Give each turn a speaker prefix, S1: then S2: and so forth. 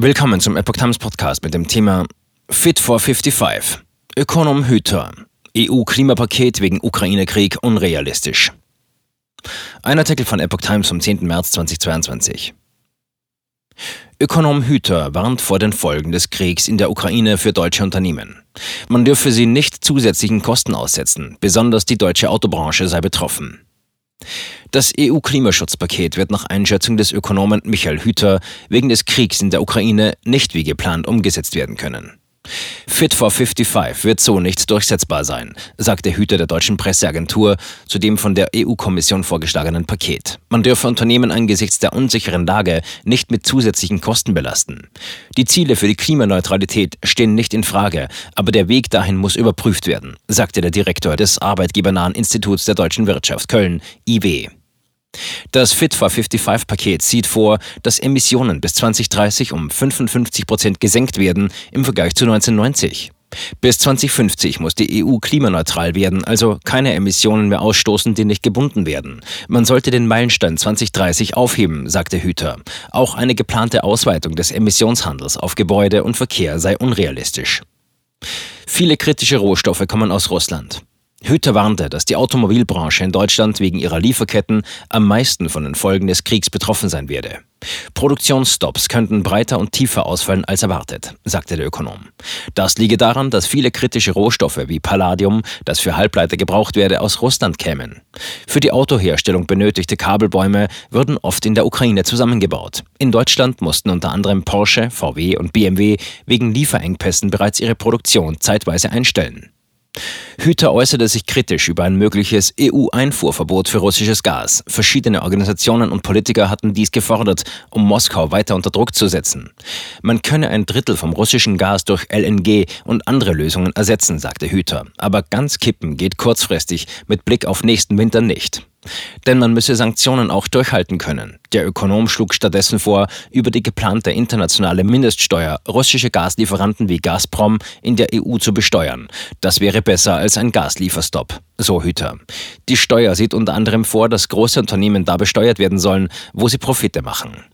S1: Willkommen zum Epoch Times Podcast mit dem Thema Fit for 55. Ökonom Hüter. EU-Klimapaket wegen Ukraine-Krieg unrealistisch. Ein Artikel von Epoch Times vom 10. März 2022. Ökonom Hüter warnt vor den Folgen des Kriegs in der Ukraine für deutsche Unternehmen. Man dürfe sie nicht zusätzlichen Kosten aussetzen, besonders die deutsche Autobranche sei betroffen. Das EU-Klimaschutzpaket wird nach Einschätzung des Ökonomen Michael Hüter wegen des Kriegs in der Ukraine nicht wie geplant umgesetzt werden können. Fit for 55 wird so nicht durchsetzbar sein, sagt der Hüter der deutschen Presseagentur zu dem von der EU-Kommission vorgeschlagenen Paket. Man dürfe Unternehmen angesichts der unsicheren Lage nicht mit zusätzlichen Kosten belasten. Die Ziele für die Klimaneutralität stehen nicht in Frage, aber der Weg dahin muss überprüft werden, sagte der Direktor des Arbeitgebernahen Instituts der deutschen Wirtschaft Köln, IW. Das Fit for 55-Paket sieht vor, dass Emissionen bis 2030 um 55 Prozent gesenkt werden im Vergleich zu 1990. Bis 2050 muss die EU klimaneutral werden, also keine Emissionen mehr ausstoßen, die nicht gebunden werden. Man sollte den Meilenstein 2030 aufheben, sagte Hüter. Auch eine geplante Ausweitung des Emissionshandels auf Gebäude und Verkehr sei unrealistisch. Viele kritische Rohstoffe kommen aus Russland. Hüter warnte, dass die Automobilbranche in Deutschland wegen ihrer Lieferketten am meisten von den Folgen des Kriegs betroffen sein werde. Produktionsstops könnten breiter und tiefer ausfallen als erwartet, sagte der Ökonom. Das liege daran, dass viele kritische Rohstoffe wie Palladium, das für Halbleiter gebraucht werde, aus Russland kämen. Für die Autoherstellung benötigte Kabelbäume würden oft in der Ukraine zusammengebaut. In Deutschland mussten unter anderem Porsche, VW und BMW wegen Lieferengpässen bereits ihre Produktion zeitweise einstellen. Hüter äußerte sich kritisch über ein mögliches EU-Einfuhrverbot für russisches Gas. Verschiedene Organisationen und Politiker hatten dies gefordert, um Moskau weiter unter Druck zu setzen. Man könne ein Drittel vom russischen Gas durch LNG und andere Lösungen ersetzen, sagte Hüter. Aber ganz kippen geht kurzfristig mit Blick auf nächsten Winter nicht. Denn man müsse Sanktionen auch durchhalten können. Der Ökonom schlug stattdessen vor, über die geplante internationale Mindeststeuer russische Gaslieferanten wie Gazprom in der EU zu besteuern. Das wäre besser als ein Gaslieferstopp, so Hüter. Die Steuer sieht unter anderem vor, dass große Unternehmen da besteuert werden sollen, wo sie Profite machen.